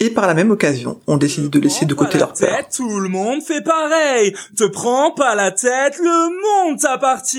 Et par la même occasion, on décide de laisser de côté leur peur. Tête, tout le monde fait pareil. Te prends pas la tête, le monde t'appartient.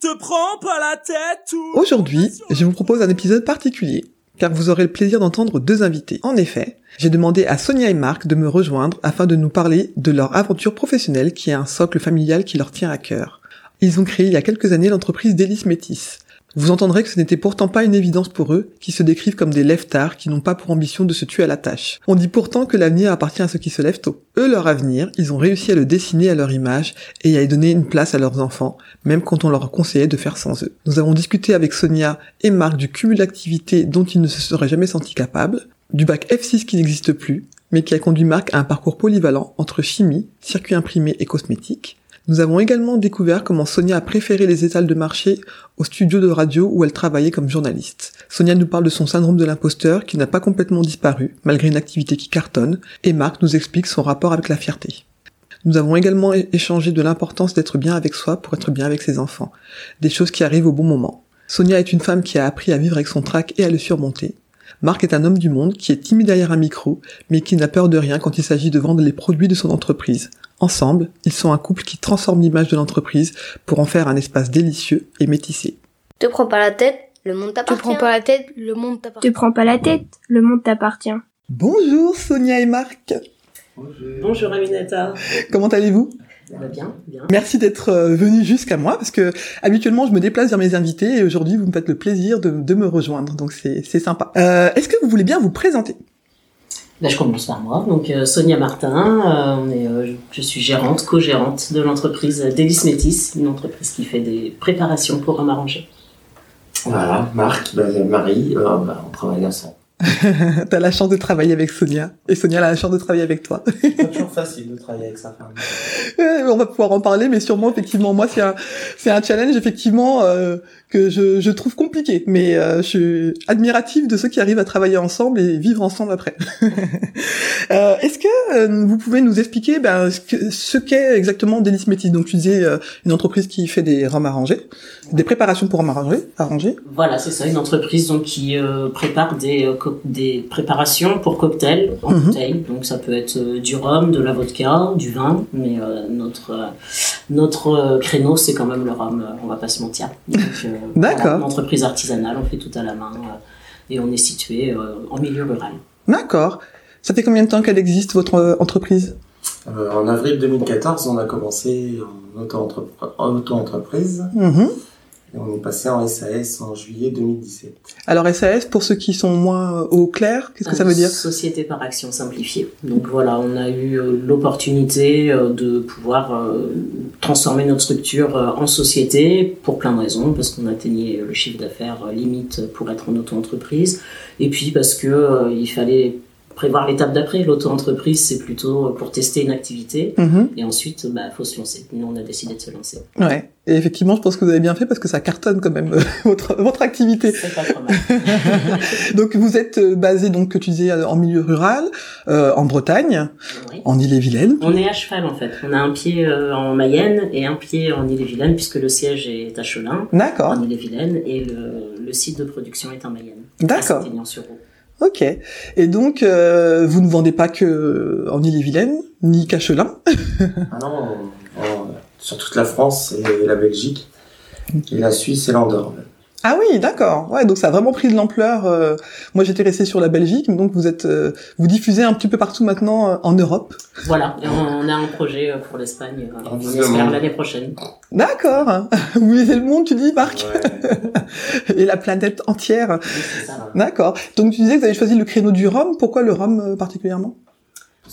Te prends pas la tête, tout. Aujourd'hui, je vous propose un épisode particulier, car vous aurez le plaisir d'entendre deux invités. En effet, j'ai demandé à Sonia et Marc de me rejoindre afin de nous parler de leur aventure professionnelle qui est un socle familial qui leur tient à cœur. Ils ont créé il y a quelques années l'entreprise Délice Métis. Vous entendrez que ce n'était pourtant pas une évidence pour eux, qui se décrivent comme des lève-tard, qui n'ont pas pour ambition de se tuer à la tâche. On dit pourtant que l'avenir appartient à ceux qui se lèvent tôt. Eux, leur avenir, ils ont réussi à le dessiner à leur image et à y donner une place à leurs enfants, même quand on leur conseillait de faire sans eux. Nous avons discuté avec Sonia et Marc du cumul d'activités dont ils ne se seraient jamais sentis capables, du bac F6 qui n'existe plus, mais qui a conduit Marc à un parcours polyvalent entre chimie, circuit imprimé et cosmétique, nous avons également découvert comment Sonia a préféré les étals de marché au studio de radio où elle travaillait comme journaliste. Sonia nous parle de son syndrome de l'imposteur qui n'a pas complètement disparu, malgré une activité qui cartonne, et Marc nous explique son rapport avec la fierté. Nous avons également échangé de l'importance d'être bien avec soi pour être bien avec ses enfants, des choses qui arrivent au bon moment. Sonia est une femme qui a appris à vivre avec son trac et à le surmonter. Marc est un homme du monde qui est timide derrière un micro, mais qui n'a peur de rien quand il s'agit de vendre les produits de son entreprise. Ensemble, ils sont un couple qui transforme l'image de l'entreprise pour en faire un espace délicieux et métissé. Te prends pas la tête, le monde Te t'appartient. prends pas la tête, le monde t'appartient. Te prends pas la tête, le monde t'appartient. Bonjour Sonia et Marc, Bonjour Aminata. comment allez-vous? Ça va bien, bien. Merci d'être euh, venu jusqu'à moi parce que habituellement je me déplace vers mes invités et aujourd'hui vous me faites le plaisir de, de me rejoindre donc c'est c'est sympa. Euh, Est-ce que vous voulez bien vous présenter? Là, je commence par moi. Donc, euh, Sonia Martin, euh, on est, euh, je- suis gérante, co-gérante de l'entreprise Délice Métis, une entreprise qui fait des préparations pour un arrangé. Voilà, Marc, bah, Marie, euh, bah, on travaille ensemble. T'as la chance de travailler avec Sonia et Sonia a la chance de travailler avec toi. C'est pas toujours facile de travailler avec sa femme. On va pouvoir en parler, mais sûrement effectivement moi c'est un c'est un challenge effectivement euh, que je, je trouve compliqué, mais euh, je suis admirative de ceux qui arrivent à travailler ensemble et vivre ensemble après. Euh, Est-ce que euh, vous pouvez nous expliquer ben, ce que- ce qu'est exactement Délice Métis? Donc tu disais euh, une entreprise qui fait des rhums arrangés, des préparations pour rhum arrangés, arrangés. Voilà, c'est ça, une entreprise donc, qui euh, prépare des, euh, des préparations pour cocktails en Mhm. bouteille. Donc, ça peut être du rhum, de la vodka, du vin, mais euh, notre, euh, notre créneau, c'est quand même le rhum, on va pas se mentir. Donc, D'accord. voilà, une entreprise artisanale, on fait tout à la main euh, et on est situé euh, en milieu rural. D'accord. Ça fait combien de temps qu'elle existe votre euh, entreprise? Euh, en avril 2014, on a commencé en auto-entreprise Mhm. Et on est passé en SAS en juillet 2017. Alors SAS, pour ceux qui sont moins euh, au clair, qu'est-ce que ça veut dire? Société par action simplifiée. Donc voilà, on a eu euh, l'opportunité euh, de pouvoir transformer notre structure en société pour plein de raisons, parce qu'on atteignait le chiffre d'affaires limite pour être en auto-entreprise, et puis parce que il fallait prévoir l'étape d'après. L'auto-entreprise, c'est plutôt euh, pour tester une activité, Mhm. et ensuite, il bah, faut se lancer. Nous, on a décidé de se lancer. Ouais. Et effectivement, je pense que vous avez bien fait parce que ça cartonne quand même euh, votre votre activité. C'est pas trop mal. donc vous êtes euh, basé donc que tu disais en milieu rural, euh, en Bretagne, Oui. en Ille-et-Vilaine. On est à cheval en fait. On a un pied euh, en Mayenne et un pied en Ille-et-Vilaine puisque le siège est à Chelin, D'accord. en Ille-et-Vilaine, et le, le site de production est en Mayenne. D'accord. À. Ok. Et donc euh, vous ne vendez pas que en Ille-et-Vilaine ni qu'à Chelin. Ah non, on- on- sur toute la France et la Belgique, et la Suisse et l'Andorre. Ah oui, d'accord. Ouais, donc ça a vraiment pris de l'ampleur. euh, moi, j'étais resté sur la Belgique, mais donc vous êtes, euh, vous diffusez un petit peu partout maintenant euh, en Europe. Voilà, et on, on a un projet euh, pour l'Espagne, euh, On espère l'année prochaine. D'accord. Vous visez le monde, tu dis, Marc, Ouais. et la planète entière. Oui, c'est ça. D'accord. Donc tu disais que vous avez choisi le créneau du rhum. Pourquoi le rhum euh, particulièrement?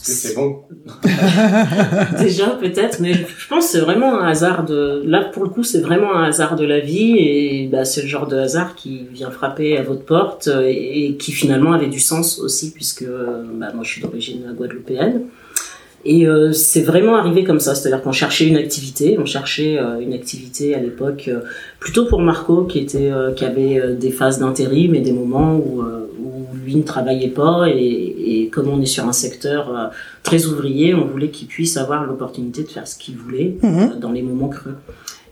C'est bon. Déjà peut-être, mais je pense que c'est vraiment un hasard de. Là pour le coup, c'est vraiment un hasard de la vie et bah, c'est le genre de hasard qui vient frapper à votre porte euh, et, qui finalement avait du sens aussi puisque euh, bah, moi je suis d'origine guadeloupéenne. Et euh, c'est vraiment arrivé comme ça, c'est-à-dire qu'on cherchait une activité, on cherchait une activité à l'époque plutôt pour Marco qui était qui avait des phases d'intérim et des moments où lui ne travaillait pas et, et comme on est sur un secteur euh, très ouvrier, on voulait qu'il puisse avoir l'opportunité de faire ce qu'il voulait Mhm. euh, dans les moments creux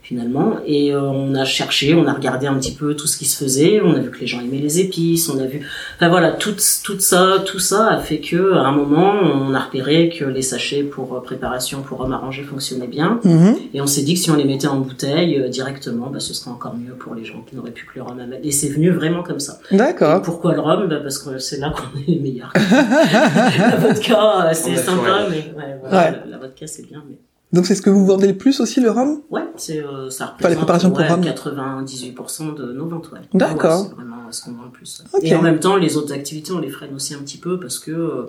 finalement. Et euh, on a cherché on a regardé un petit peu tout ce qui se faisait. On a vu que les gens aimaient les épices. On a vu enfin voilà tout tout ça tout ça a fait que à un moment on a repéré que les sachets pour euh, préparation pour rhum arrangé fonctionnaient bien. Mhm. et on s'est dit que si on les mettait en bouteille euh, directement bah, ce serait encore mieux pour les gens qui n'auraient plus que le rhum à mettre. Et c'est venu vraiment comme ça. D'accord. pourquoi le rhum? Bah, parce que c'est là qu'on est les meilleurs. La vodka euh, c'est sympa mais ouais, voilà, Ouais. La, la vodka c'est bien mais Donc c'est ce que vous vendez le plus aussi, le rhum? Ouais, c'est euh, ça Enfin, les représente préparations pour ouais, rhum. 98% de nos ventes. Ouais. D'accord. Ouais, c'est vraiment ce qu'on vend le plus. Et en même temps, les autres activités, on les freine aussi un petit peu parce que euh,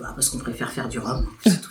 bah, parce qu'on préfère faire du rhum. c'est tout.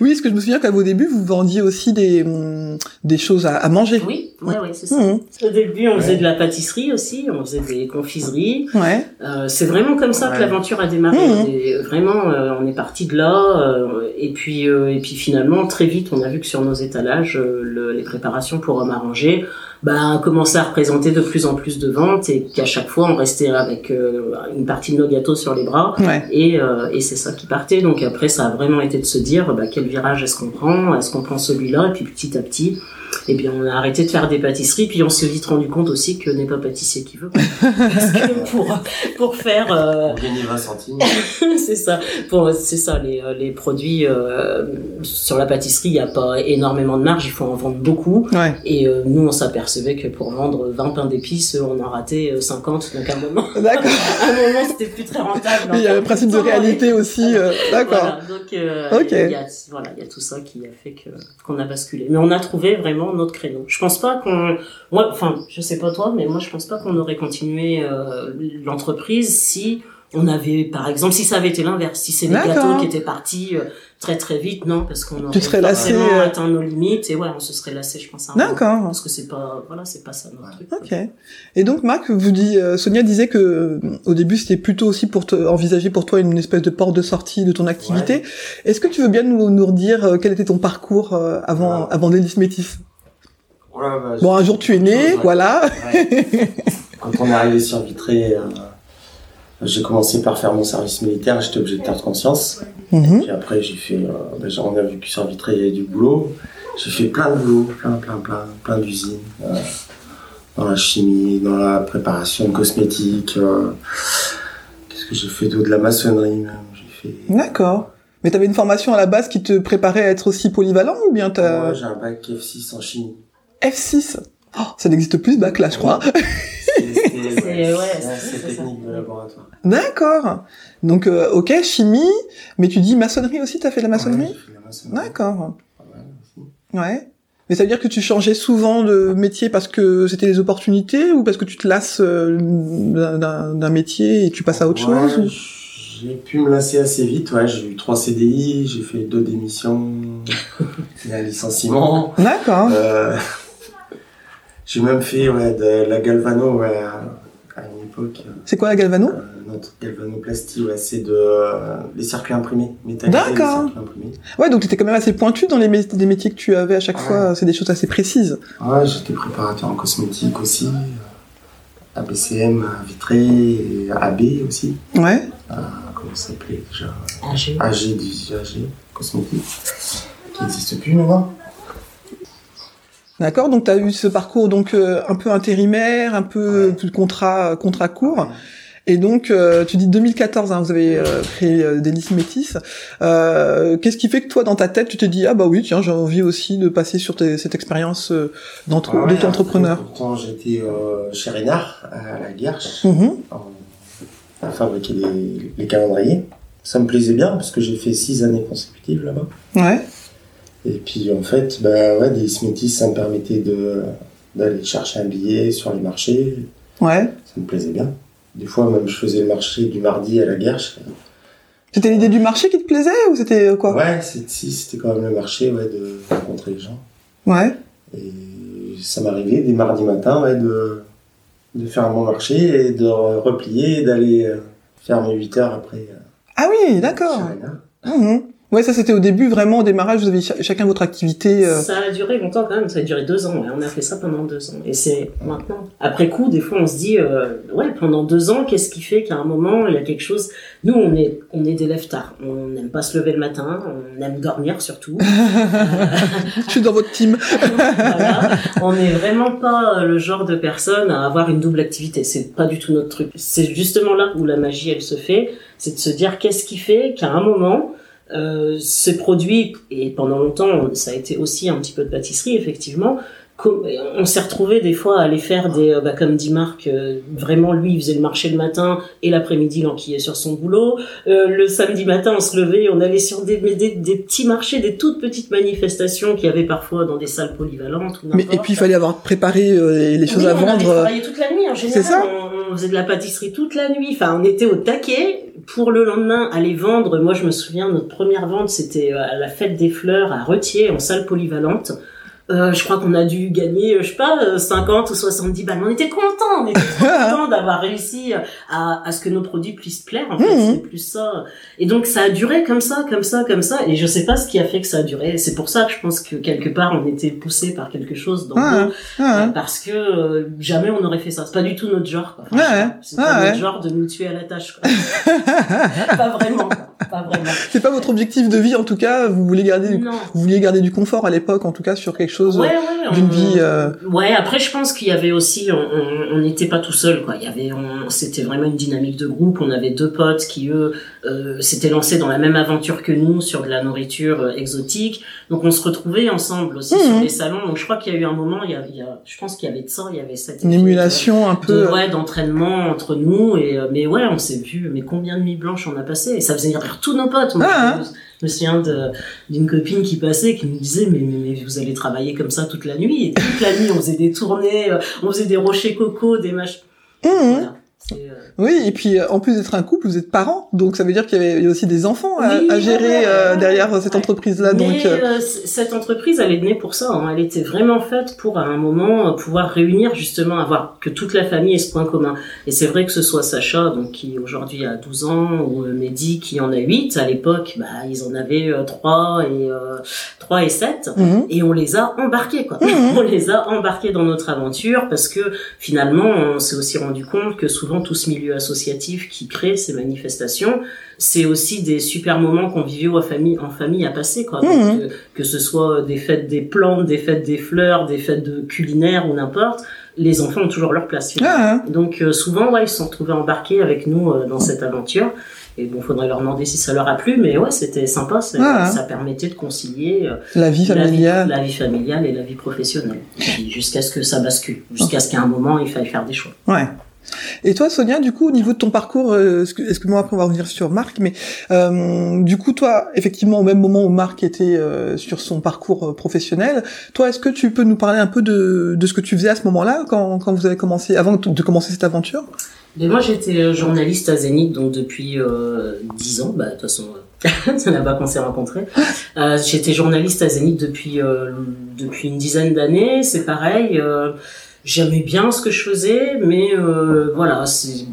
oui, parce que je me souviens qu'à vos débuts, vous vendiez aussi des, hum, des choses à, à manger. Oui, ouais, ouais, c'est ça. Mhm. Au début, on faisait de la pâtisserie aussi, on faisait des confiseries. Ouais. Euh, c'est vraiment comme ça que l'aventure a démarré. Mhm. Vraiment, euh, on est parti de là. euh, et puis, euh, et puis finalement, très vite, on a vu que sur nos étalages, euh, le- les préparations pour hommes arrangés, bah, commençaient à représenter de plus en plus de ventes et qu'à chaque fois, on restait avec euh, une partie de nos gâteaux sur les bras. Ouais. Et, euh, et c'est ça qui partait. Donc après, ça a vraiment été de se dire, bah, quel virage est-ce qu'on prend? Est-ce qu'on prend celui-là? Et puis petit à petit, eh bien, on a arrêté de faire des pâtisseries. Puis on s'est vite rendu compte aussi que n'est pas pâtissier qui veut. Parce que pour pour faire, euh, On gagne 20 centimes. c'est ça. Pour c'est ça les euh, les produits euh, sur la pâtisserie, il y a pas énormément de marge. Il faut en vendre beaucoup. Ouais. Et euh, nous, on s'apercevait que pour vendre 20 pains d'épices, on en ratait euh, 50. Donc à un moment, D'accord. à un moment, c'était plus très rentable. Il y a le principe de réalité aussi. euh, D'accord. Voilà, donc euh, Ok. il y a voilà, il y a tout ça qui a fait que qu'on a basculé. Mais on a trouvé vraiment notre créneau. Je pense pas qu'on moi enfin, je sais pas toi mais moi je pense pas qu'on aurait continué euh, l'entreprise si on avait par exemple si ça avait été l'inverse, si c'est des gâteaux qui étaient partis euh, très très vite non parce qu'on aurait serais lassé, forcément euh. atteint nos limites et ouais, on se serait lassé je pense. D'accord. Parce que c'est pas voilà, c'est pas ça notre truc. Ok. Et donc, Marc, vous dit, euh, Sonia disait que euh, au début, c'était plutôt aussi pour te, envisager pour toi une espèce de porte de sortie de ton activité. Est-ce que tu veux bien nous, nous redire quel était ton parcours euh, avant, Ouais. avant Métis Bah, Bon, un jour tu es né, voilà. Ouais. Quand on est arrivé sur Vitré, euh, j'ai commencé par faire mon service militaire, j'étais objecteur de conscience. Mhm. Puis après, j'ai fait, euh, j'ai- on a vu que sur Vitré, il y avait du boulot. J'ai fait plein de boulot, plein, plein, plein, plein d'usines. euh, dans la chimie, dans la préparation de cosmétiques. euh, Qu'est-ce que j'ai fait d'autre? De la maçonnerie même. J'ai fait. D'accord. Mais t'avais une formation à la base qui te préparait à être aussi polyvalent ou bien t'as Moi, j'ai un bac F6 en chimie. F6 oh, Ça n'existe plus ce bac là, je crois. C'est- technique de laboratoire. D'accord. Donc, euh, ok, chimie, mais tu dis maçonnerie aussi, t'as fait de la maçonnerie Ouais. D'accord. Ouais. Mais ça veut dire que tu changeais souvent de métier parce que c'était les opportunités ou parce que tu te lasses euh, d'un- métier et tu passes à autre Ouais, chose ou- J'ai pu me lasser assez vite, ouais. J'ai eu trois CDI, j'ai fait deux démissions, un licenciement. D'accord. Euh, j'ai même fait ouais, de la galvano ouais, à, une époque. C'est quoi la galvano? Euh, notre galvanoplastie, ouais, c'est de euh, les circuits imprimés, métallisés, D'accord. Ouais, donc t'étais quand même assez pointu dans les, mé- les métiers que tu avais à chaque Ouais. fois. C'est des choses assez précises. Ouais, j'étais préparateur en cosmétique aussi, euh, ABCM à Vitré, et AB aussi. Ouais. Euh, comment ça s'appelait déjà? J'ai- AG, du AG, cosmétique, qui n'existe plus maintenant. D'accord. Donc t'as eu ce parcours donc euh, un peu intérimaire, un peu de contrat contrat court. Et donc euh, tu dis 2014, hein, vous avez euh, créé euh, Métis. Euh, Qu'est-ce qui fait que toi dans ta tête tu te dis ah bah oui tiens j'ai envie aussi de passer sur cette expérience euh, d'entre- Ouais. Pourtant, j'étais euh, chez Rénard, à la Guerche, à fabriquer les, les calendriers. Ça me plaisait bien parce que j'ai fait six années consécutives là-bas. Ouais. Et puis en fait, bah ouais, des Smithies, ça me permettait de d'aller chercher un billet sur les marchés. Ouais. Ça me plaisait bien. Des fois, même, je faisais le marché du mardi à la Guerche. C'était l'idée du marché qui te plaisait ou c'était euh, quoi? Ouais, si, c'était quand même le marché, ouais, de rencontrer les gens. Ouais. Et ça m'arrivait des mardis matins, ouais, de, de faire un bon marché et de re- replier et d'aller euh, faire mes 8 heures après. euh, Ah oui, d'accord. Ouais, ça c'était au début vraiment au démarrage. Vous avez ch- chacun votre activité. euh, Ça a duré longtemps quand même, ça a duré deux ans. ouais. On a fait ça pendant deux ans. Et c'est maintenant. Après coup, des fois, on se dit, euh, ouais, pendant deux ans, qu'est-ce qui fait qu'à un moment, il y a quelque chose? Nous, on est, on est des lève tard. On n'aime pas se lever le matin. On aime dormir surtout. Je suis dans votre team. voilà. On n'est vraiment pas le genre de personne à avoir une double activité. C'est pas du tout notre truc. C'est justement là où la magie, elle se fait. C'est de se dire qu'est-ce qui fait qu'à un moment, euh, ces produits, et pendant longtemps, ça a été aussi un petit peu de pâtisserie, effectivement, on s'est retrouvé des fois à aller faire des, euh, bah, comme dit Marc, euh, vraiment lui il faisait le marché le matin et l'après-midi il enquillait sur son boulot. Euh, le samedi matin on se levait, on allait sur des, des, des petits marchés, des toutes petites manifestations qu'il y avait parfois dans des salles polyvalentes ou Mais et puis il fallait avoir préparé euh, les, choses Oui, à on vendre. travaillé toute la nuit en général. c'est ça on, on faisait de la pâtisserie toute la nuit. Enfin, on était au taquet pour le lendemain aller vendre. Moi, je me souviens, notre première vente, c'était à la fête des fleurs à Retier, en salle polyvalente. Euh, je crois qu'on a dû gagner, euh, je sais pas, euh, 50 ou 70 balles. On était contents, on était contents d'avoir réussi à, à ce que nos produits puissent plaire. En fait, Mhm. c'est plus ça. Et donc, ça a duré comme ça, comme ça, comme ça. Et je sais pas ce qui a fait que ça a duré. C'est pour ça que je pense que quelque part, on était poussé par quelque chose dans Ah, nous. ah, Euh, parce que euh, jamais on aurait fait ça. C'est pas du tout notre genre. Quoi. Ouais, Franchement, c'est ouais, pas ouais. notre genre de nous tuer à la tâche. Quoi. pas vraiment. quoi. Pas vraiment. C'est pas votre objectif de vie en tout cas. Vous voulez garder, du... Vous vouliez garder du confort à l'époque en tout cas sur quelque chose Ouais, ouais, d'une on- vie. euh, Ouais, après je pense qu'il y avait aussi, on- n'était pas tout seul quoi. Il y avait, on- c'était vraiment une dynamique de groupe. On avait deux potes qui eux euh, s'étaient lancés dans la même aventure que nous sur de la nourriture euh, exotique. Donc on se retrouvait ensemble aussi Mhm. sur les salons. Donc je crois qu'il y a eu un moment, il y a, il y a- je pense qu'il y avait de ça, il y avait cette Une émulation un peu. de, euh, ouais, d'entraînement entre nous et euh, mais ouais on s'est vu mais combien de nuits blanches on a passé et ça faisait tous nos potes. Moi, Ah, je, je me souviens d'une copine qui passait qui me disait mais, mais, mais vous allez travailler comme ça toute la nuit. Et toute la nuit on faisait des tournées euh, on faisait des rochers coco des machins voilà. Euh, Oui, et puis euh, en plus d'être un couple, vous êtes parents, donc ça veut dire qu'il y avait aussi des enfants à, Oui, à gérer euh, derrière ouais. cette entreprise-là. Donc, euh, euh, cette entreprise, elle est née pour ça. hein. Elle était vraiment faite pour, à un moment, euh, pouvoir réunir justement, avoir que toute la famille ait ce point commun. Et c'est vrai que ce soit Sacha, donc qui aujourd'hui a 12 ans, ou euh, Mehdi qui en a 8. À l'époque, bah, ils en avaient euh, 3 et euh, 3 et 7. mhm. Et on les a embarqués, quoi. Mhm. On les a embarqués dans notre aventure parce que finalement, on s'est aussi rendu compte que souvent tout ce milieu associatif qui crée ces manifestations, c'est aussi des super moments conviviaux en famille, en famille à passer, quoi. Mhm. euh, que ce soit des fêtes des plantes, des fêtes des fleurs, des fêtes de culinaires ou n'importe, les enfants ont toujours leur place. Ah, Donc euh, souvent, ouais, ils se sont retrouvés embarqués avec nous euh, dans cette aventure. Et bon, faudrait leur demander si ça leur a plu, mais ouais, c'était sympa. c'est- Ah. Ça permettait de concilier euh, la vie la vie, familiale. la vie familiale et la vie professionnelle. Jusqu'à ce que ça bascule. Jusqu'à ce qu'à un moment, il faille faire des choix. Ouais. Et toi, Sonia, du coup, au niveau de ton parcours, euh, est-ce que, moi après on va revenir sur Marc, mais euh, du coup, toi, effectivement, au même moment où Marc était euh, sur son parcours euh, professionnel, toi, est-ce que tu peux nous parler un peu de, de ce que tu faisais à ce moment-là, quand, quand vous avez commencé, avant de commencer cette aventure? Mais moi, j'étais euh, journaliste à Zénith, donc depuis euh, 10 ans. Bah, de toute façon, n'a pas qu'on s'est rencontrés. Euh, j'étais journaliste à Zénith depuis, euh, depuis une dizaine d'années. C'est pareil. Euh, J'aimais bien ce que je faisais, mais euh, voilà,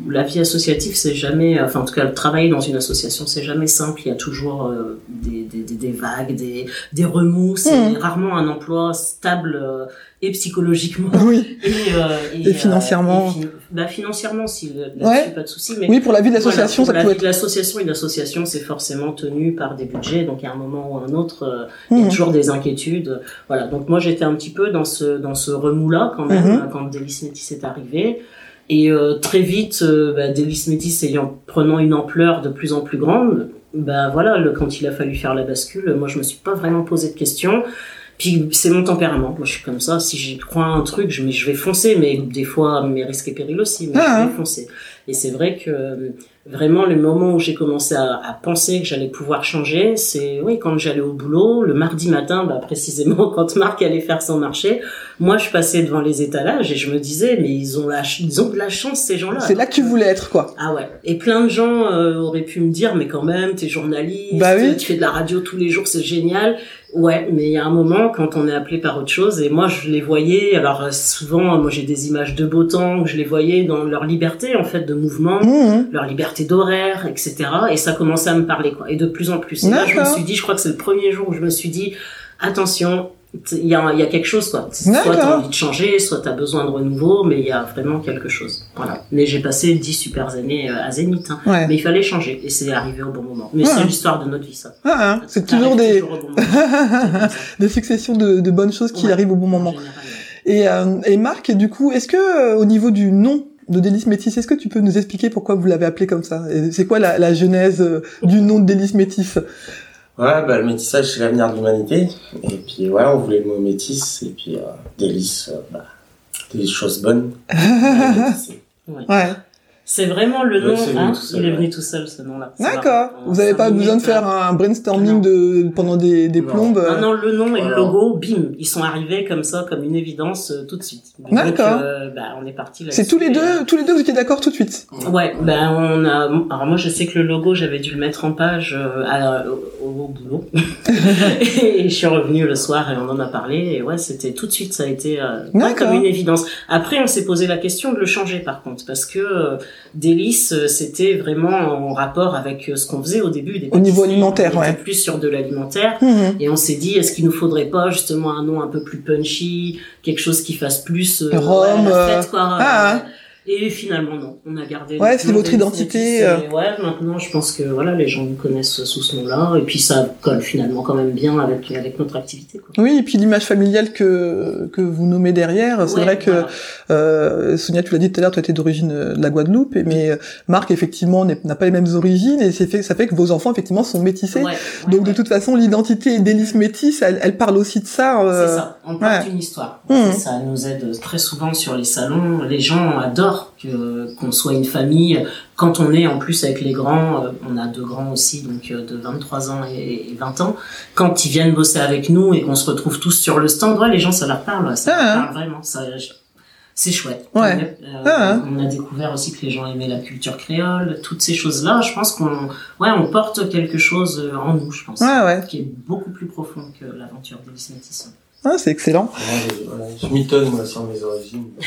la vie associative, c'est jamais, enfin en tout cas, travailler dans une association, c'est jamais simple. Il y a toujours euh, des, des, des, vagues, des, des remous. C'est Mhm. rarement un emploi stable euh, et psychologiquement Oui. et, euh, Et financièrement. et fi- bah, financièrement, si euh, Ouais. pas de souci. Mais Oui, pour la vie de l'association, voilà, ça peut la vie être. l'association, une association, c'est forcément tenu par des budgets. Donc, à un moment ou à un autre, euh, il y a Mhm. toujours des inquiétudes. Voilà. Donc, moi, j'étais un petit peu dans ce, dans ce remous-là, quand même, Mhm. euh, quand Delis Métis est arrivé. Et euh, très vite, euh, bah, Delis Métis ayant, prenant une ampleur de plus en plus grande, bah voilà, le, quand il a fallu faire la bascule, moi, je me suis pas vraiment posé de questions. Puis c'est mon tempérament. Moi, je suis comme ça. Si j'y crois à un truc, je, je vais foncer. Mais des fois, mes risques et périls aussi. Mais Ah, je hein. vais foncer. Et c'est vrai que vraiment le moment où j'ai commencé à, à penser que j'allais pouvoir changer, c'est oui quand j'allais au boulot le mardi matin, bah, précisément quand Marc allait faire son marché, moi je passais devant les étalages et je me disais mais ils ont la ils ont de la chance ces gens-là. C'est là que tu voulais être, quoi. Ah ouais. Et plein de gens euh, auraient pu me dire, mais quand même, t'es journaliste, Bah oui. tu fais de la radio tous les jours, c'est génial. Ouais, mais il y a un moment quand on est appelé par autre chose, et moi je les voyais, alors euh, souvent, moi j'ai des images de beau temps, je les voyais dans leur liberté en fait de mouvement, Mhm. leur liberté d'horaire, etc. Et ça commençait à me parler, quoi. Et de plus en plus. Et là, je me suis dit, je crois que c'est le premier jour où je me suis dit, attention, il y a, il y a quelque chose, quoi. Soit t'as envie de changer, soit t'as besoin de renouveau, mais il y a vraiment quelque chose. Voilà. Mais j'ai passé dix super années euh, à Zénith, hein. Ouais. Mais il fallait changer, et c'est arrivé au bon moment. Mais Ouais. c'est l'histoire de notre vie, ça. Ah, hein, c'est toujours des, toujours bon successions de, de bonnes choses qui Ouais. arrivent au bon moment. Général. Et, euh, et Marc, du coup, est-ce que euh, au niveau du nom de Délice Métis, est-ce que tu peux nous expliquer pourquoi vous l'avez appelé comme ça? C'est quoi la, la genèse euh, du nom de Délice Métis? Ouais, bah, le métissage, c'est l'avenir de l'humanité. Et puis, voilà, on voulait le mot métis. Et puis, euh, délice, euh, bah, des choses bonnes. Ouais. C'est vraiment le nom, hein, il est ouais. venu tout seul, ce nom-là. D'accord. Vous n'avez pas besoin de faire un brainstorming Non. de pendant des, des Non. plombes. Ah non, le nom et le logo, bim, ils sont arrivés comme ça, comme une évidence euh, tout de suite. Donc, D'accord. euh, bah, on est parti là. C'est tous les deux, tous les deux vous étiez d'accord tout de suite? Ouais, ben on a. Alors moi, je sais que le logo, j'avais dû le mettre en page euh, à- au, au boulot, et je suis revenue le soir et on en a parlé. Et ouais, c'était tout de suite, ça a été euh, pas comme une évidence. Après, on s'est posé la question de le changer, par contre, parce que euh, délice, euh, c'était vraiment en rapport avec euh, ce qu'on faisait au début. Des Au niveau alimentaire, on était ouais. Plus sur de l'alimentaire. Mhm. Et on s'est dit, est-ce qu'il nous faudrait pas justement un nom un peu plus punchy, quelque chose qui fasse plus euh, Rome, ouais, la euh, fête, quoi. ah, Euh, Et finalement non, on a gardé. Ouais, c'est votre identité, euh. et Ouais, maintenant je pense que voilà, les gens nous connaissent sous ce nom-là, et puis ça colle finalement quand même bien avec avec notre activité. Quoi. Oui, et puis l'image familiale que que vous nommez derrière, c'est Ouais, vrai que voilà. euh, Sonia, tu l'as dit tout à l'heure, tu étais d'origine euh, de la Guadeloupe, mais euh, Marc effectivement n'a pas les mêmes origines, et c'est fait, ça fait que vos enfants effectivement sont métissés. Ouais, ouais, Donc de toute façon, l'identité d'Élise Métis, elle, elle parle aussi de ça. euh, C'est ça, on porte ouais. une histoire. Mhm. Ça nous aide très souvent sur les salons. Les gens adorent que qu'on soit une famille. Quand on est en plus avec les grands, euh, on a deux grands aussi, donc euh, de 23 ans et, et 20 ans. Quand ils viennent bosser avec nous et qu'on se retrouve tous sur le stand, ouais, les gens, ça leur parle. Ça Ah, leur hein. parle vraiment. Ça, c'est chouette. Ouais. Euh, Ah. On a découvert aussi que les gens aimaient la culture créole, toutes ces choses-là. Je pense qu'on, ouais, on porte quelque chose en nous, je pense, Ouais, ouais. qui est beaucoup plus profond que l'aventure d'Élise Métis. Ah, c'est excellent. Ouais, je- m'étonne, moi, sur mes origines.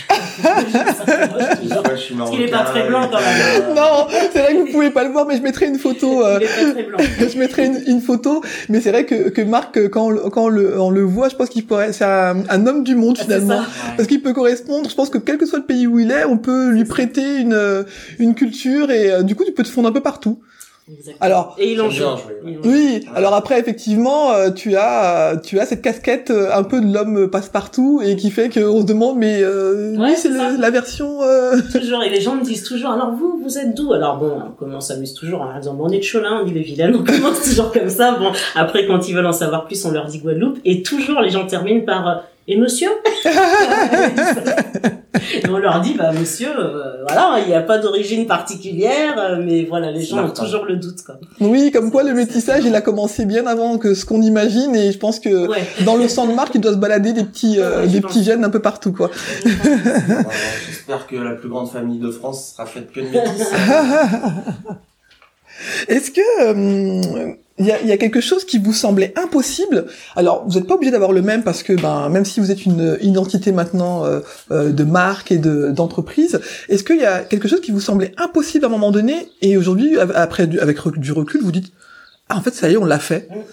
Je suis qu'il est pas très blanc, quand même. euh, Non, c'est vrai que vous pouvez pas le voir, mais je mettrai une photo. euh, Il est pas très blanc. je mettrai une, une photo, mais c'est vrai que, que Marc, euh, quand, on, le- quand on le, on le voit, je pense qu'il pourrait, c'est un, un homme du monde C'est finalement, parce qu'il peut correspondre. Je pense que quel que soit le pays où il est, on peut lui prêter une, euh, une culture et euh, du coup, tu peux te fondre un peu partout. Exactement. Alors, et il en joue. ouais. Oui. Alors après, effectivement, euh, tu as, euh, tu as cette casquette euh, un peu de l'homme passe-partout et qui fait qu'on se demande, mais euh, Ouais, c'est la version. euh, Toujours, et les gens me disent toujours, alors vous, vous êtes d'où? Alors bon, on commence s'amuse toujours en leur disant, bon, on est de Cholin, on dit les vilaines, on commence toujours comme ça. Bon, après, quand ils veulent en savoir plus, on leur dit Guadeloupe, et toujours les gens terminent par, euh, et monsieur Et on leur dit, bah monsieur, euh, voilà, il n'y a pas d'origine particulière, euh, mais voilà, les gens ont toujours le doute, quoi. Oui, comme quoi le métissage, il a commencé bien avant que ce qu'on imagine et je pense que Ouais. dans le sang de Marc, il doit se balader des petits, euh, Ouais, je des pense. petits gènes un peu partout, quoi. J'espère que la plus grande famille de France sera faite que de métis. Est-ce que euh, il y, a, quelque chose qui vous semblait impossible Alors, vous n'êtes pas obligé d'avoir le même parce que, ben, même si vous êtes une identité maintenant euh, euh, de marque et de d'entreprise, est-ce qu'il y a quelque chose qui vous semblait impossible à un moment donné et aujourd'hui, après avec du recul, vous dites ah en fait ça y est, on l'a fait. Ouais,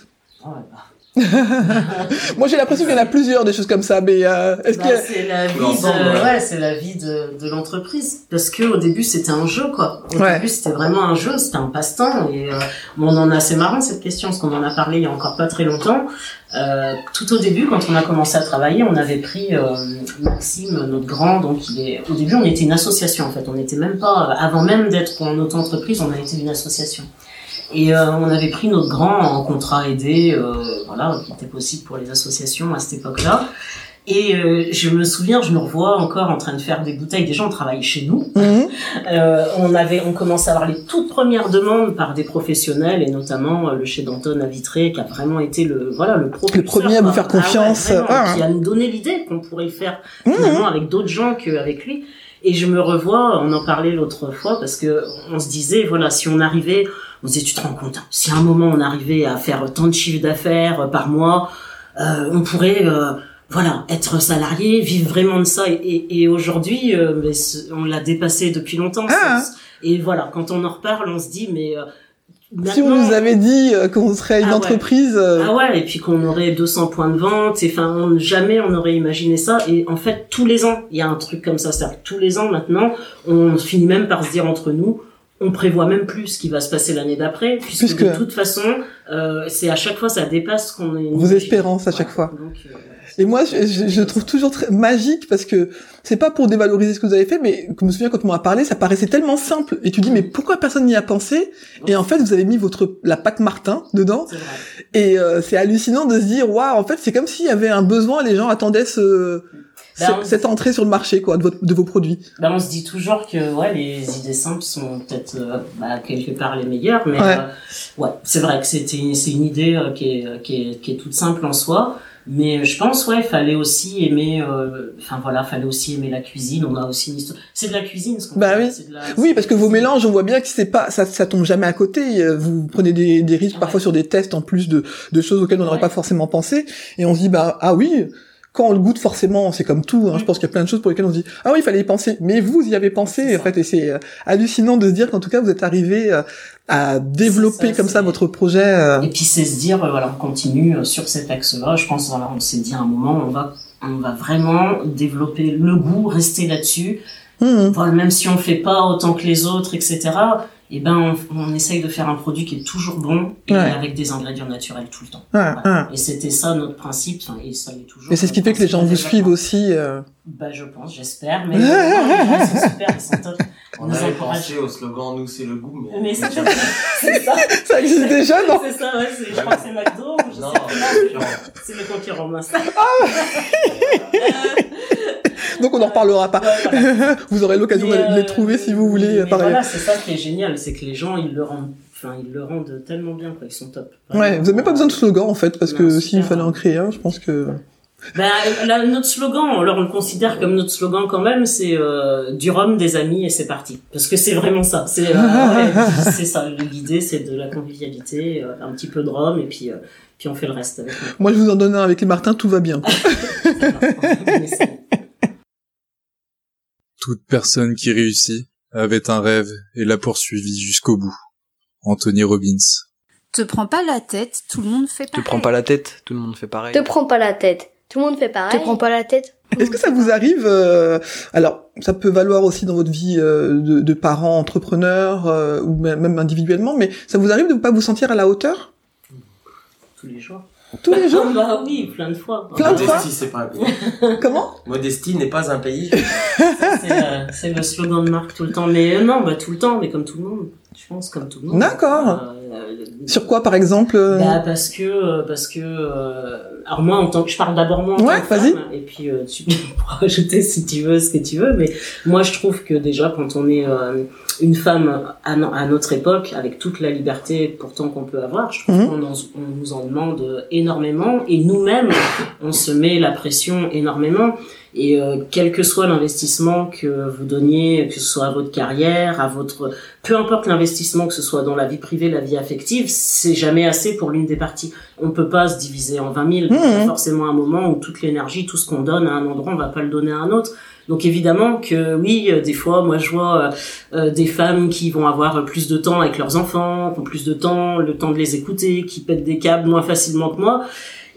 bah. Moi, j'ai l'impression qu'il y en a plusieurs des choses comme ça, mais euh, est-ce Bah, c'est la vie de, ouais. c'est la vie de, de l'entreprise. Parce que au début, c'était un jeu, quoi. Au Ouais. début, c'était vraiment un jeu, c'était un passe-temps. Et euh, bon, on en a, c'est marrant cette question, parce qu'on en a parlé il y a encore pas très longtemps. Euh, tout au début, quand on a commencé à travailler, on avait pris euh, Maxime, notre grand. Donc, il est. Au début, on était une association, en fait. On n'était même pas, avant même d'être en auto-entreprise, on a été une association. Et euh, on avait pris notre grand en contrat aidé, euh, voilà, qui était possible pour les associations à cette époque-là. Et euh, je me souviens, je me revois encore en train de faire des bouteilles. Des gens travaillent chez nous. Mhm. Euh, on avait, on commence à avoir les toutes premières demandes par des professionnels et notamment euh, le chef d'Anton à Vitré qui a vraiment été le voilà le propulseur, premier à vous quoi. faire Ah ouais, confiance. vraiment, Ah. qui a nous donné l'idée qu'on pourrait le faire Mhm. finalement avec d'autres gens qu'avec lui. Et je me revois, on en parlait l'autre fois parce que on se disait voilà si on arrivait, on disait tu te rends compte, hein, si à un moment on arrivait à faire tant de chiffre d'affaires euh, par mois, euh, on pourrait euh, voilà être salarié, vivre vraiment de ça. Et, et, et aujourd'hui, euh, mais on l'a dépassé depuis longtemps. Ah. ça. Et voilà, quand on en reparle, on se dit mais euh, Si on nous avait dit euh, qu'on serait une Ah entreprise, ah ouais, et puis qu'on aurait 200 points de vente, et enfin, on- jamais on aurait imaginé ça. Et en fait, tous les ans, il y a un truc comme ça. C'est-à-dire tous les ans, maintenant, on finit même par se dire entre nous, on prévoit même plus ce qui va se passer l'année d'après, puisque, Puisque- de toute façon, euh, c'est à chaque fois, ça dépasse ce qu'on est. vos espérances à chaque fois. Donc, euh, Et moi, je, je, je le trouve toujours très magique parce que c'est pas pour dévaloriser ce que vous avez fait, mais je me souviens quand on m'a parlé, ça paraissait tellement simple. Et tu dis, mais pourquoi personne n'y a pensé? Et en fait, vous avez mis votre la patte Martin dedans. Et euh, c'est hallucinant de se dire, waouh, en fait, c'est comme s'il y avait un besoin, les gens attendaient ce- on- cette entrée sur le marché, quoi, de, votre, de vos produits. Bah, on se dit toujours que ouais, les idées simples sont peut-être euh, bah, quelque part les meilleures, mais Ouais. euh, ouais, c'est vrai que c'était une- c'est une idée euh, qui, est, qui, est, qui est toute simple en soi. Mais je pense ouais, fallait aussi aimer, euh, enfin voilà, fallait aussi aimer la cuisine. On a aussi une histoire. C'est de la cuisine, ce qu'on Bah oui. c'est de la- Oui, parce que vos mélanges, on voit bien que c'est pas, ça, ça tombe jamais à côté. Euh, Vous prenez des, des risques Ouais. parfois sur des tests en plus de, de choses auxquelles on n'aurait Ouais. pas forcément pensé. Et on se dit, bah, ah oui, quand on le goûte forcément, c'est comme tout. Hein, Mm. Je pense qu'il y a plein de choses pour lesquelles on se dit, ah oui, il fallait y penser. Mais vous y avez pensé, en fait, et c'est euh, hallucinant de se dire qu'en tout cas, vous êtes arrivé euh, à développer ça, comme ça votre projet. euh. Et puis c'est se dire, voilà, on continue sur cet axe-là. Je pense, voilà, on s'est dit à un moment, on va, on va vraiment développer le goût, rester là-dessus. Voilà, même si on fait pas autant que les autres, etc. Et ben, on, on essaye de faire un produit qui est toujours bon et Ouais. avec des ingrédients naturels tout le temps. Ouais, Voilà. ouais. Et c'était ça notre principe, et ça l'est toujours. Et c'est ce qui fait que les gens vous suivent aussi. euh. Bah, je pense, j'espère, mais non, les gens ils sont super, ils sont top. On nous avait pensé au slogan Nous c'est le goût, mais. Mais c'est c'est ça, Ça existe déjà, non c'est ça, ouais, je crois que c'est McDo, ou je Non, sais plus. c'est le concurrent mince. Donc on n'en reparlera pas. Ouais, voilà. vous aurez l'occasion de les euh, trouver si vous voulez, mais. Voilà, c'est ça qui est génial, c'est que les gens, ils le rendent, enfin, ils le rendent tellement bien, quoi, ils sont top. Ouais, vous avez même pas besoin de slogan en fait, parce Non, que s'il fallait en créer un, je pense que. Ben, là, notre slogan, alors on le considère comme notre slogan quand même, c'est euh, du rhum, des amis et c'est parti. Parce que c'est vraiment ça. C'est euh, ouais, c'est ça. L'idée, c'est de la convivialité, euh, un petit peu de rhum et puis euh, puis on fait le reste avec nous. Moi, je vous en donne un avec les Martins, tout va bien. Toute personne qui réussit avait un rêve et l'a poursuivi jusqu'au bout. Anthony Robbins. Te prends pas la tête, tout le monde fait Te pareil. prends pas la tête, tout le monde fait pareil. Te prends pas la tête. Tout le monde fait pareil. Te prends pas la tête. Est-ce que ça vous arrive euh, Alors, ça peut valoir aussi dans votre vie euh, de, de parents entrepreneurs euh, ou même individuellement, mais ça vous arrive de ne pas vous sentir à la hauteur? Tous les jours. tous les jours? Bah oui, plein de fois. Plein de fois Modestie, c'est pas un pays. Comment Modestie n'est pas un pays. C'est euh, c'est le slogan de marque tout le temps. Mais euh, non, bah tout le temps, mais comme tout le monde. Je pense comme tout le monde. D'accord. Euh, Sur quoi, par exemple euh, Bah parce que euh, parce que euh, alors moi en tant que je parle d'abord moi en Ouais, tant que femme et puis euh, tu pourras ajouter si tu veux ce que tu veux mais moi je trouve que déjà quand on est euh, une femme à, no- à notre époque avec toute la liberté pourtant qu'on peut avoir je trouve Mhm. qu'on on nous en demande énormément et nous-mêmes on se met la pression énormément et euh, quel que soit l'investissement que vous donniez, que ce soit à votre carrière, à votre, peu importe l'investissement, que ce soit dans la vie privée, la vie affective, c'est jamais assez pour l'une des parties. On peut pas se diviser en 20 000. Il y a Mhm. forcément un moment où toute l'énergie, tout ce qu'on donne à un endroit, on va pas le donner à un autre. Donc évidemment que oui, euh, des fois, moi je vois euh, euh, des femmes qui vont avoir plus de temps avec leurs enfants, qui ont plus de temps, le temps de les écouter, qui pètent des câbles moins facilement que moi.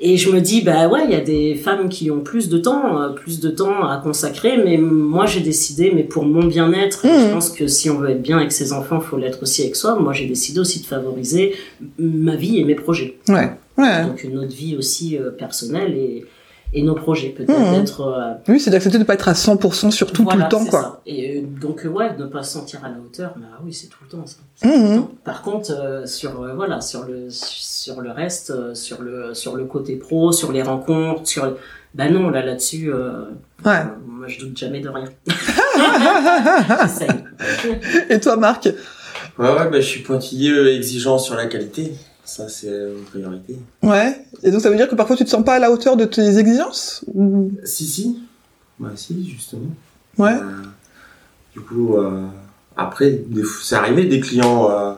Et je me dis, bah ouais, il y a des femmes qui ont plus de temps, euh, plus de temps à consacrer, mais moi j'ai décidé, mais pour mon bien-être, Mhm. je pense que si on veut être bien avec ses enfants, faut l'être aussi avec soi. Moi j'ai décidé aussi de favoriser ma vie et mes projets. Ouais, ouais. Donc notre vie aussi euh, personnelle et, et nos projets, peut-être d'être euh, Oui, c'est d'accepter de pas être à 100% sur tout, voilà, tout le temps, quoi. ça. Et euh, donc euh, ouais, de ne pas se sentir à la hauteur, bah oui, c'est tout le temps ça. C'est tout le temps. Par contre, euh, sur euh, voilà, sur le sur le reste, euh, sur le sur le côté pro, sur les rencontres, sur Bah non, là là-dessus, euh, Ouais. euh, moi je doute jamais de rien. Et toi, Marc? Ouais, ouais, bah, je suis pointilleux, exigeant sur la qualité. Ça, c'est une priorité. Ouais. Et donc ça veut dire que parfois tu te sens pas à la hauteur de tes exigences ou... Si, si. Bah, si, justement. Ouais. Euh, du coup, euh, après, c'est arrivé des clients euh,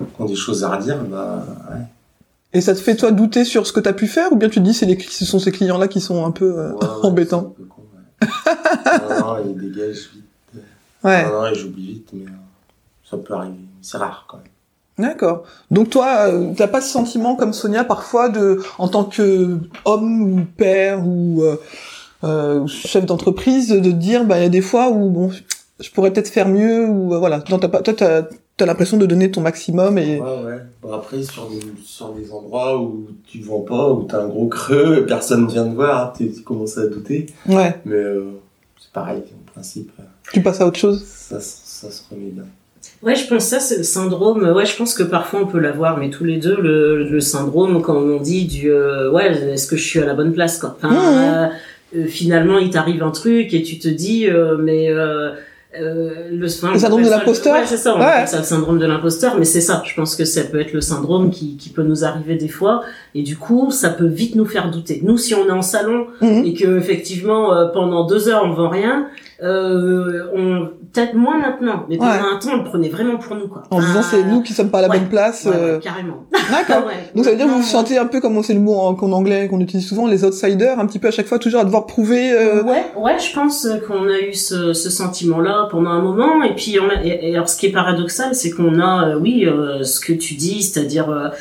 qui ont des choses à redire, bah, ouais. Et ça te fait toi douter sur ce que t'as pu faire ou bien tu te dis c'est les ce sont ces clients là qui sont un peu Ouais, embêtants? un peu con, ouais. non, non, ils dégagent vite. Ouais. Non, non, ils j'oublie vite, mais ça peut arriver. C'est rare, quand même. D'accord. Donc toi, euh, t'as pas ce sentiment comme Sonia parfois de, en tant que homme ou père ou euh, euh, chef d'entreprise, de dire, bah il y a des fois où bon, je pourrais peut-être faire mieux ou euh, voilà. Non, t'as pas, toi t'as as, l'impression de donner ton maximum et Ouais, ouais. Bon, après, sur des, sur des endroits où tu vends pas, où t'as un gros creux, personne vient te voir, tu, tu commences à douter. ouais, Mais euh, c'est pareil, en principe, tu passes à autre chose. ça, ça se remet bien. Ouais, je pense ça, c'est le syndrome. Ouais, je pense que parfois on peut l'avoir, mais tous les deux, le, le syndrome, quand on dit du, euh, ouais, est-ce que je suis à la bonne place, quoi? Enfin, euh, euh, finalement, il t'arrive un truc et tu te dis, euh, mais euh, euh, le, enfin, Le syndrome de l'imposteur? Ouais, c'est ça. On Ouais. ça le syndrome de l'imposteur, mais c'est ça. Je pense que ça peut être le syndrome qui, qui peut nous arriver des fois, et du coup, ça peut vite nous faire douter. Nous, si on est en salon Mhm. et que effectivement euh, pendant deux heures on vend rien, euh, on peut-être moins maintenant, mais pendant Ouais. un temps on le prenait vraiment pour nous quoi. En disant c'est nous qui sommes pas à la ouais. bonne place. ouais, ouais, euh, carrément. D'accord. Donc ça veut dire que vous vous sentez un peu comme c'est le mot en, en anglais qu'on utilise souvent, les outsiders, un petit peu à chaque fois toujours à devoir prouver. euh, Ouais, ouais, je pense qu'on a eu ce, ce sentiment-là pendant un moment. Et puis, on a- et, et alors, ce qui est paradoxal, c'est qu'on a, oui, ce que tu dis, c'est-à-dire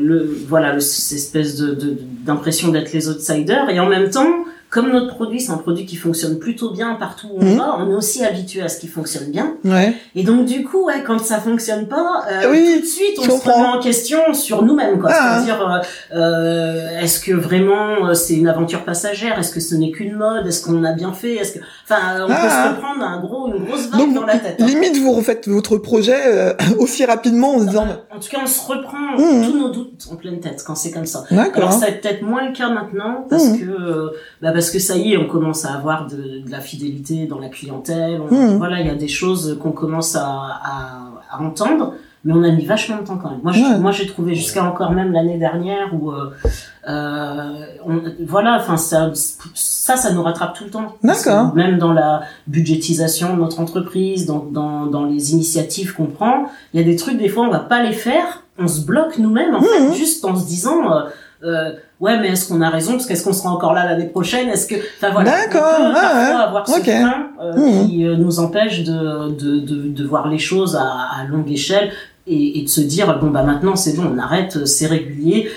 le, voilà, le, cette espèce de de- d'impression d'être les outsiders, et en même temps. Comme notre produit, c'est un produit qui fonctionne plutôt bien partout où on Mhm. va, on est aussi habitué à ce qui fonctionne bien. Ouais. Et donc du coup, ouais, quand ça fonctionne pas, euh, Oui, tout de suite on se remet en question sur nous-mêmes, quoi. Ah. C'est-à-dire, euh, euh, est-ce que vraiment euh, c'est une aventure passagère? Est-ce que ce n'est qu'une mode? Est-ce qu'on a bien fait? Est-ce que, enfin, on peut Ah. se reprendre un gros, une grosse vague Donc dans la tête. hein. limite vous refaites votre projet euh, aussi rapidement en se disant En tout cas, on se reprend Mhm. tous nos doutes en pleine tête quand c'est comme ça. Alors ça va peut-être moins le cas maintenant parce Mhm. que bah parce que ça y est, on commence à avoir de, de la fidélité dans la clientèle. On- Mhm. Voilà, il y a des choses qu'on commence à, à, à entendre, mais on a mis vachement de temps quand même. Moi, je- Ouais. moi j'ai trouvé jusqu'à encore même l'année dernière où euh, euh, on- voilà, enfin ça, ça, ça nous rattrape tout le temps. Parce D'accord. Même dans la budgétisation de notre entreprise, dans, dans, dans les initiatives qu'on prend, il y a des trucs des fois on va pas les faire, on se bloque nous-mêmes en Mhm. fait, juste en se disant. Euh, ouais, mais est-ce qu'on a raison? Parce qu'est-ce qu'on sera encore là l'année prochaine? Est-ce que, enfin voilà, D'accord, on peut ouais, parfois ouais. avoir ce Ok. frein euh, Mhm. qui euh, nous empêche de, de, de, de voir les choses à, à longue échelle et, et de se dire bon bah maintenant c'est bon, on arrête, c'est régulier.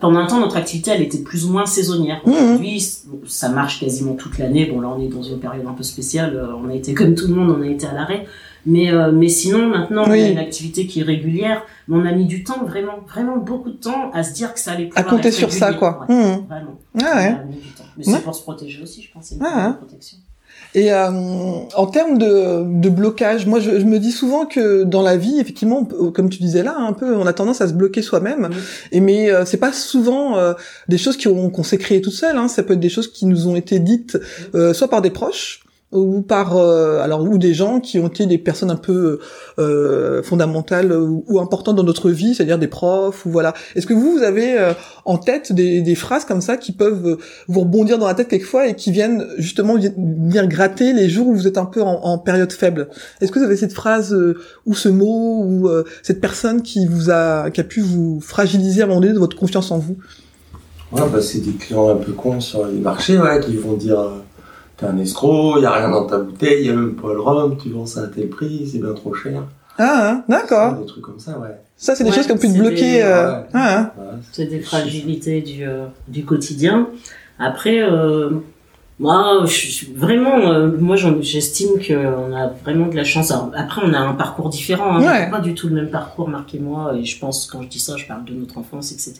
Pendant un temps, notre activité, elle était plus ou moins saisonnière. Mhm. Aujourd'hui, ça marche quasiment toute l'année. Bon, là, on est dans une période un peu spéciale. euh, On a été comme tout le monde, on a été à l'arrêt. Mais, euh, mais sinon, maintenant, on Oui. a une activité qui est régulière. Mais on a mis du temps, vraiment, vraiment beaucoup de temps à se dire que ça allait À pouvoir compter être sur ça quoi. Ouais, Mhm. Vraiment. Ah ouais. On a mis du temps. Mais c'est pour se protéger aussi, je pense. C'est une Ah protection. Et euh, en termes de, de blocage, moi je, je me dis souvent que dans la vie, effectivement, on comme tu disais là, un peu, on a tendance à se bloquer soi-même. Et mais euh, c'est pas souvent euh, des choses qui ont- qu'on s'est créées toutes seules. Hein. Ça peut être des choses qui nous ont été dites euh, soit par des proches ou par euh, alors ou des gens qui ont été des personnes un peu euh, fondamentales ou, importantes dans notre vie, c'est-à-dire des profs ou voilà. Est-ce que vous vous avez euh, en tête des, des phrases comme ça qui peuvent euh, vous rebondir dans la tête quelquefois et qui viennent justement venir gratter les jours où vous êtes un peu en, en période faible? Est-ce que vous avez cette phrase euh, ou ce mot ou euh, cette personne qui vous a qui a pu vous fragiliser à un moment donné de votre confiance en vous? Ouais, bah, c'est des clients un peu cons sur les marchés, ouais, qui vont dire T'es un escroc, y a rien dans ta bouteille, y a même pas le rhum, tu vends ça à tel prix, c'est bien trop cher. Ah, hein, d'accord. Des trucs comme ça, ouais. Ça, c'est des Ouais, choses qui ont pu te bloquer. des- euh, ouais. ah, hein. Ouais, C'est des fragilités du, euh, du quotidien. Après, euh, moi, je suis vraiment, euh, moi, j'estime qu'on a vraiment de la chance. Alors, après, on a un parcours différent. Hein, Ouais. Pas du tout le même parcours, Marc et je pense, quand je dis ça, je parle de notre enfance, etc.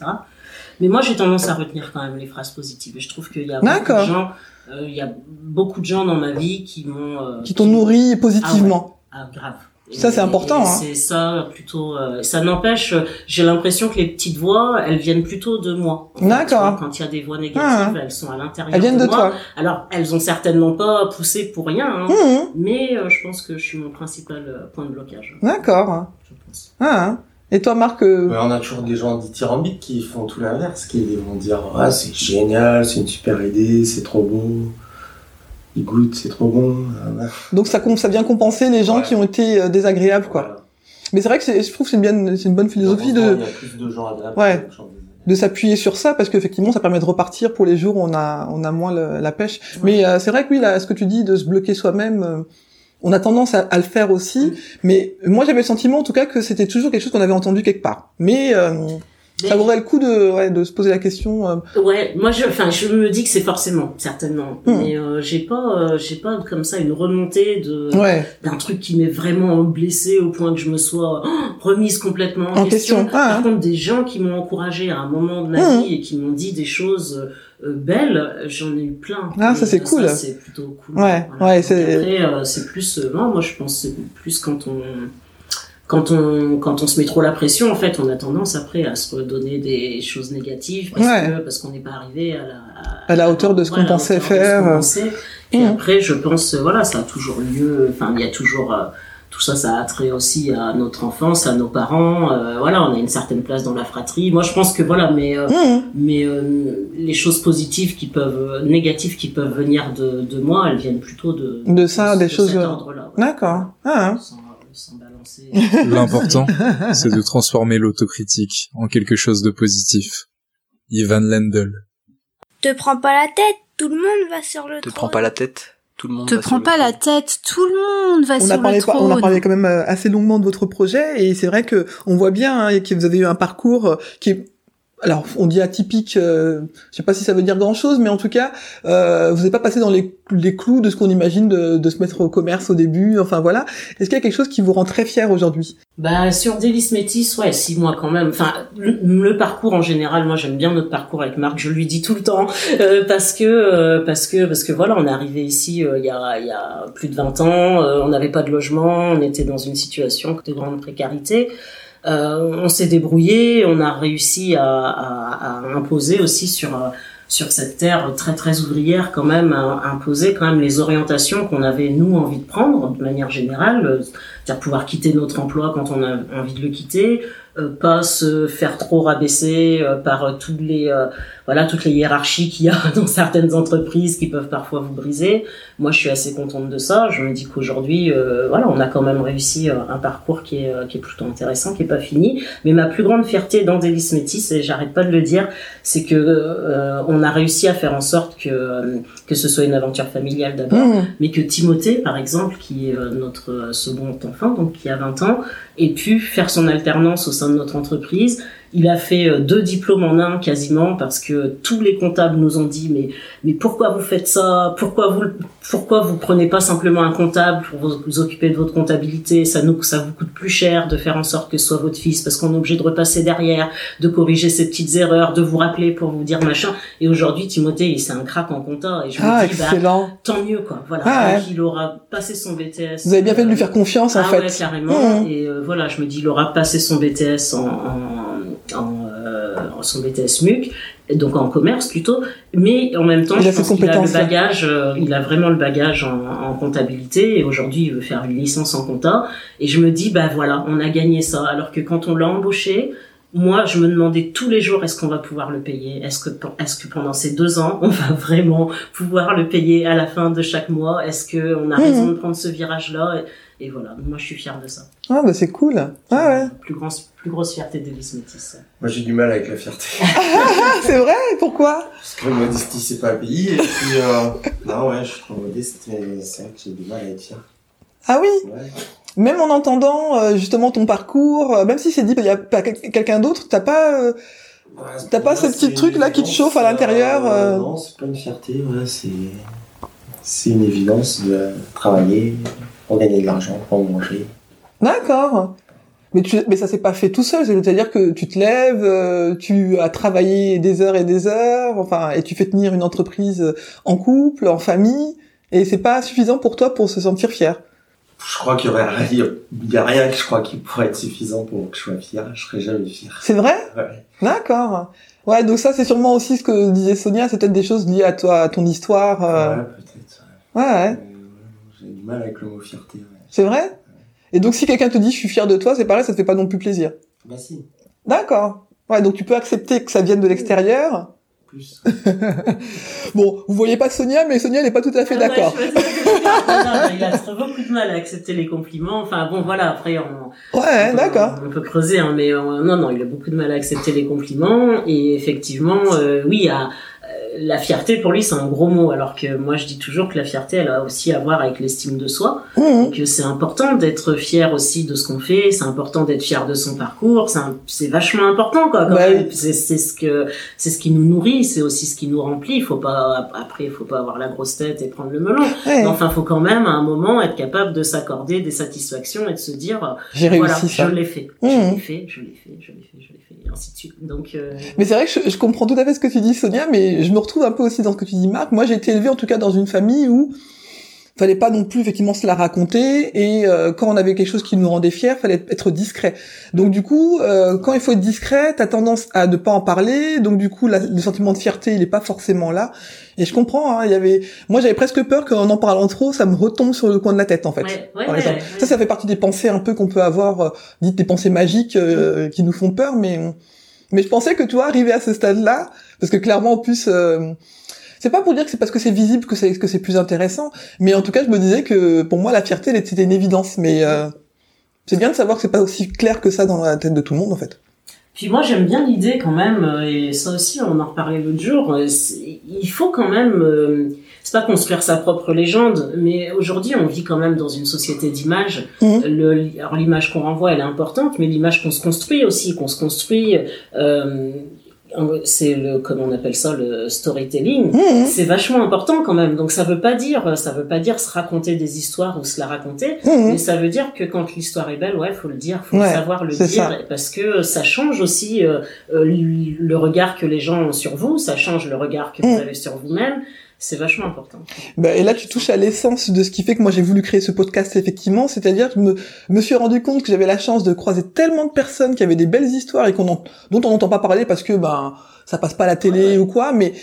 Mais moi, j'ai tendance à retenir quand même les phrases positives. Et je trouve qu'il y a beaucoup D'accord. de gens, il y a beaucoup de gens dans ma vie qui m'ont, euh, Qui t'ont nourri positivement. ah, grave. Ça, c'est important, hein. C'est ça plutôt. euh, ça n'empêche. euh, J'ai l'impression que les petites voix, elles viennent plutôt de moi. D'accord. Quand il y a des voix négatives, Ah. elles sont à l'intérieur. Elles viennent de moi. toi. Alors, elles ont certainement pas poussé pour rien, hein, Mhm. mais euh, je pense que je suis mon principal euh, point de blocage. D'accord. Je pense. Ah. Et toi, Marc euh, Ouais, on a toujours des gens dithyrambiques qui font tout l'inverse, qui vont dire ah c'est génial, c'est une super idée, c'est trop beau, il goûte, c'est trop bon. Donc ça, ça vient compenser les gens Ouais. qui ont été euh, désagréables, quoi. Voilà. Mais c'est vrai que c'est- je trouve que c'est une, bien, c'est une bonne philosophie de, Il y a plus de gens agréables. Ouais. de s'appuyer sur ça parce qu'effectivement ça permet de repartir pour les jours où on a on a moins le- la pêche. Mais euh, c'est vrai que oui là ce que tu dis de se bloquer soi-même euh, on a tendance à, à le faire aussi, mais moi j'avais le sentiment en tout cas que c'était toujours quelque chose qu'on avait entendu quelque part. Mais euh, Mais- ça vaudrait le coup de ouais, de se poser la question. euh, Ouais, moi je, enfin, je me dis que c'est forcément, certainement, Hmm. mais euh, j'ai pas, euh, j'ai pas comme ça une remontée de ouais d'un truc qui m'est vraiment blessé au point que je me sois oh, remise complètement en, en question. Ah, Par hein. contre, des gens qui m'ont encouragé à un moment de ma Mhm. vie et qui m'ont dit des choses euh, belles, j'en ai eu plein. Ah, ça, c'est euh, cool. c'est plutôt cool. Ouais, Voilà. ouais, c'est- Après, euh, c'est plus, euh, non, moi je pense que c'est plus quand on quand on quand on se met trop la pression en fait on a tendance après à se redonner des choses négatives parce Ouais. que parce qu'on n'est pas arrivé à la À la hauteur de ce qu'on pensait faire. et Mhm. après je pense euh, voilà ça a toujours lieu enfin il y a toujours euh, tout ça ça a trait aussi à notre enfance à nos parents euh, voilà on a une certaine place dans la fratrie moi je pense que voilà mais euh, Mmh. mais euh, les choses positives qui peuvent négatives qui peuvent venir de, de moi elles viennent plutôt de De ça, des cet choses, euh. D'accord. Ah, hein. sans, sans balancer L'important, c'est de transformer l'autocritique en quelque chose de positif. Ivan Lendl. Te prends pas la tête, tout le monde va sur le Te trône. prends pas la tête. Tout le monde Te prends pas la tête, tout le monde va on sur a parlé le pas- trône. on a parlé quand même euh, assez longuement de votre projet et c'est vrai que on voit bien hein, que vous avez eu un parcours euh, qui est alors on dit atypique, euh, je sais pas si ça veut dire grand chose, mais en tout cas euh, vous n'êtes pas passé dans les, clous de ce qu'on imagine de, se mettre au commerce au début. Enfin voilà, est-ce qu'il y a quelque chose qui vous rend très fier aujourd'hui? Bah sur Délice Métis, ouais, six mois quand même. Enfin, le, parcours en général, moi j'aime bien notre parcours avec Marc. Je lui dis tout le temps euh, parce que euh, parce que parce que voilà, on est arrivé ici il y a il y a plus de 20 ans. on n'avait pas de logement, on était dans une situation de grande précarité. Euh, on s'est débrouillé, on a réussi à, à, à imposer aussi sur euh, sur cette terre très très ouvrière quand même à, imposer quand même les orientations qu'on avait nous envie de prendre de manière générale. C'est-à-dire pouvoir quitter notre emploi quand on a envie de le quitter, pas se faire trop rabaisser euh, par euh, toutes les euh, voilà toutes les hiérarchies qu'il y a dans certaines entreprises qui peuvent parfois vous briser. Moi, je suis assez contente de ça. Je me dis qu'aujourd'hui, euh, voilà, on a quand même réussi euh, un parcours qui est euh, qui est plutôt intéressant, qui est pas fini. Mais ma plus grande fierté dans Délice Métis, et j'arrête pas de le dire, c'est que euh, on a réussi à faire en sorte que euh, que ce soit une aventure familiale d'abord Mmh. mais que Timothée, par exemple, qui est euh, notre euh, second enfant, donc qui a 20 ans, ait pu faire son alternance au sein de notre entreprise. Il a fait euh, deux diplômes en un quasiment parce que tous les comptables nous ont dit mais mais pourquoi vous faites ça? Pourquoi vous pourquoi vous prenez pas simplement un comptable pour vous, vous occuper de votre comptabilité? Ça nous ça vous coûte plus cher de faire en sorte que ce soit votre fils parce qu'on est obligé de repasser derrière, de corriger ces petites erreurs, de vous rappeler pour vous dire machin. Et aujourd'hui Timothée, il c'est un crack en compta et je Ah me dis bah tant mieux quoi. Voilà. Ah, il aura passé son BTS Vous avez bien fait de lui faire euh, confiance en ah fait. ouais carrément. Mmh. et euh, voilà je me dis il aura passé son BTS en, en, en, euh, en son BTS MUC donc en commerce plutôt mais en même temps Il je pense qu'il a le compétences-là. bagage euh, il a vraiment le bagage en, en comptabilité et aujourd'hui il veut faire une licence en compta et je me dis bah voilà on a gagné ça alors que quand on l'a embauché moi, je me demandais tous les jours, est-ce qu'on va pouvoir le payer? Est-ce que, est-ce que pendant ces deux ans, on va vraiment pouvoir le payer à la fin de chaque mois? Est-ce que on a Mhm. raison de prendre ce virage-là? Et, et voilà, moi, je suis fière de ça. Ah bah c'est cool. Ah ouais. Plus, grand, plus grosse fierté d'Elise Métis. Moi j'ai du mal avec la fierté. Ah c'est vrai? Pourquoi? Parce que la modestie c'est pas un pays. Et puis, euh, non ouais, je suis trop modeste, mais c'est vrai que j'ai du mal à être fier. Ah oui? Ouais. Même en entendant euh, justement ton parcours, euh, même si c'est dit qu'il y a pas quel- quelqu'un d'autre, t'as pas. euh, Ouais, T'as pas ce petit truc là qui te chauffe à l'intérieur, euh Non, c'est pas une fierté, ouais, c'est c'est une évidence de travailler pour gagner de l'argent, pour manger. D'accord. Mais, tu, mais ça s'est pas fait tout seul, c'est-à-dire que tu te lèves, tu as travaillé des heures et des heures, enfin, et tu fais tenir une entreprise en couple, en famille, et c'est pas suffisant pour toi pour se sentir fier. Je crois qu'il y aurait rien, il y a rien que je crois qui pourrait être suffisant pour que je sois fier. Je serais jamais fier. C'est vrai? Ouais. D'accord. Ouais, donc ça c'est sûrement aussi ce que disait Sonia, c'est peut-être des choses liées à toi, à ton histoire. euh. Ouais, peut-être. Ouais, ouais. Euh, J'ai du mal avec le mot fierté. Ouais. C'est vrai? Et donc si quelqu'un te dit je suis fier de toi, c'est pareil, ça te fait pas non plus plaisir? Bah si, D'accord. Ouais, donc tu peux accepter que ça vienne de l'extérieur. Plus. Bon, vous voyez pas Sonia, mais Sonia elle est pas tout à fait Ah d'accord. Il a beaucoup de mal à accepter les compliments. Enfin bon, voilà. Après, on, Ouais, on peut- d'accord. On peut creuser, hein, mais euh, non, non, il a beaucoup de mal à accepter les compliments. Et effectivement, euh, oui, à, euh, la fierté pour lui, c'est un gros mot. Alors que moi, je dis toujours que la fierté, elle a aussi à voir avec l'estime de soi. Et que c'est important d'être fier aussi de ce qu'on fait. C'est important d'être fier de son parcours. C'est vachement important, quoi. Bah oui. C'est ce que c'est ce qui nous nourrit. C'est aussi ce qui nous remplit. Il faut pas après, il faut pas avoir la grosse tête et prendre le melon. Ouais, Mais enfin, faut quand même à un moment être capable de s'accorder des satisfactions et de se dire j'ai voilà, réussi ça. je l'ai fait, Mhm. je l'ai fait, je l'ai fait, je l'ai fait, je l'ai fait, et ainsi de suite. Donc, euh, Mais c'est vrai que je, je comprends tout à fait ce que tu dis, Sonia, mais je me retrouve un peu aussi dans ce que tu dis, Marc. Moi, j'ai été élevée en tout cas dans une famille où fallait pas non plus effectivement se la raconter et euh, quand on avait quelque chose qui nous rendait fiers, fallait être discret. Donc du coup, euh, quand il faut être discret, t'as tendance à ne pas en parler. Donc du coup, la- le sentiment de fierté, il est pas forcément là. Et je comprends. Hein, il y avait, moi, j'avais presque peur qu'en en parlant trop, ça me retombe sur le coin de la tête en fait. ouais, ouais, par ouais, exemple. ouais. Ça, ça fait partie des pensées un peu qu'on peut avoir, euh, dites des pensées magiques euh, qui nous font peur, mais mais je pensais que tu vois arriver à ce stade-là, parce que clairement en plus, euh, c'est pas pour dire que c'est parce que c'est visible que c'est que c'est plus intéressant, mais en tout cas je me disais que pour moi la fierté c'était une évidence, mais euh, c'est bien de savoir que c'est pas aussi clair que ça dans la tête de tout le monde en fait. Puis moi j'aime bien l'idée quand même, euh, et ça aussi on en reparlait l'autre jour, euh, il faut quand même, euh, c'est pas construire sa propre légende, mais aujourd'hui on vit quand même dans une société d'image. Mhm. Le- Alors l'image qu'on renvoie elle est importante, mais l'image qu'on se construit aussi, qu'on se construit, euh, c'est le, comment on appelle ça, le storytelling. Mhm. C'est vachement important quand même. Donc ça veut pas dire, ça veut pas dire se raconter des histoires ou se la raconter, Mhm. mais ça veut dire que quand l'histoire est belle, ouais, faut le dire, faut Ouais, savoir le dire, ça. parce que ça change aussi euh, euh, le regard que les gens ont sur vous, ça change le regard que vous Mm. avez sur vous-même. C'est vachement important. Bah, et là, tu touches à l'essence de ce qui fait que moi j'ai voulu créer ce podcast effectivement, c'est-à-dire que je me, suis rendu compte que j'avais la chance de croiser tellement de personnes qui avaient des belles histoires et dont on n'entend pas parler parce que ben ça passe pas à la télé ou quoi, mais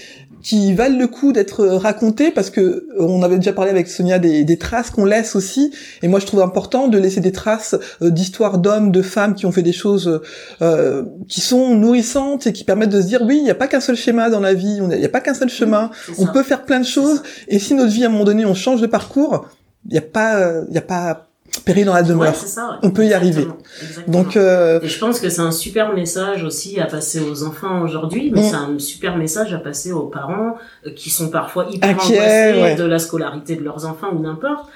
qui valent le coup d'être racontées parce que euh, on avait déjà parlé avec Sonia des, des traces qu'on laisse aussi, et moi je trouve important de laisser des traces euh, d'histoires d'hommes, de femmes qui ont fait des choses euh, qui sont nourrissantes et qui permettent de se dire oui, il n'y a pas qu'un seul schéma dans la vie, il n'y a pas qu'un seul chemin. On peut faire plein de choses, et si notre vie à un moment donné on change de parcours, il n'y a pas, il y a pas péril dans la demeure. c'est ça. ouais. On peut y arriver. Exactement. Donc euh, Et je pense que c'est un super message aussi à passer aux enfants aujourd'hui, mais Mm. c'est un super message à passer aux parents euh, qui sont parfois hyper Inquiets, angoissés ouais. de la scolarité de leurs enfants ou n'importe.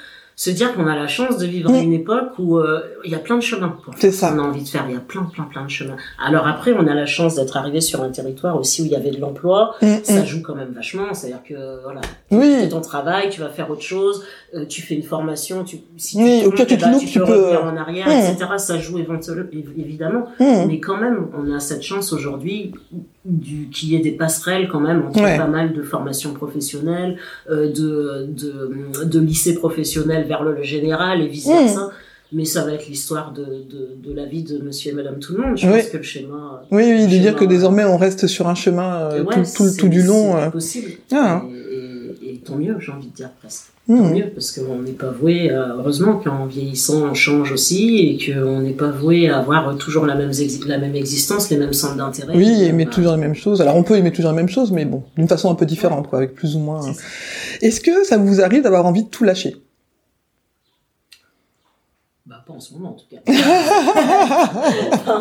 Se dire qu'on a la chance de vivre Mm. à une époque où euh, il y a plein de chemins C'est ça. qu'on a envie de faire. Il y a plein, plein, plein de chemins. Alors après, on a la chance d'être arrivé sur un territoire aussi où il y avait de l'emploi. mm, Ça mm. joue quand même vachement. C'est-à-dire que voilà, tu Oui. fais ton travail, tu vas faire autre chose, euh, tu fais une formation, tu, si Oui, tu au tu te eh ben, loupes, tu tu peux peux, revenir en arrière, mm. etc. Ça joue éventuellement, évidemment. mm. Mais quand même, on a cette chance aujourd'hui du qu'il y ait des passerelles quand même entre Ouais. pas mal de formations professionnelles, euh, de, de, de lycées professionnels vers le général et vice versa. Mais ça va être l'histoire de, de, de la vie de monsieur et madame tout le monde. Je Oui. pense que le schéma... Oui, oui, de schéma, dire que désormais on reste sur un chemin euh, ouais, tout, tout, tout du long. c'est euh. possible. Ah. Et tant mieux, j'ai envie de dire presque. Tant mieux, parce qu'on n'est pas voué, euh, heureusement qu'en vieillissant on change aussi, et qu'on n'est pas voué à avoir toujours la même, exi- la même existence, les mêmes centres d'intérêt. Oui, aimer Bah, toujours la même chose. Alors on peut aimer toujours la même chose, mais bon, d'une façon un peu différente, quoi, avec plus ou moins. ça. Est-ce que ça vous arrive d'avoir envie de tout lâcher? Pas en ce moment en tout cas.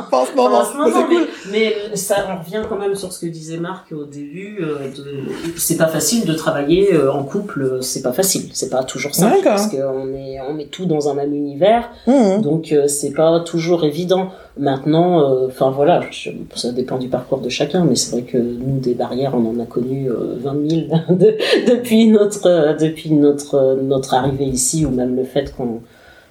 Pas en ce Pas moment. en ce moment, C'est cool. mais, mais ça on revient quand même sur ce que disait Marc au début. euh, c'est pas facile de travailler euh, en couple, euh, c'est pas facile, c'est pas toujours simple parce qu'on est on met tout dans un même univers. Mm. Donc euh, c'est pas toujours évident. Maintenant, euh, enfin voilà, je- ça dépend du parcours de chacun, mais c'est vrai que nous des barrières, on en a connu euh, 20 000 de- depuis notre euh, depuis notre euh, notre arrivée ici, ou même le fait qu'on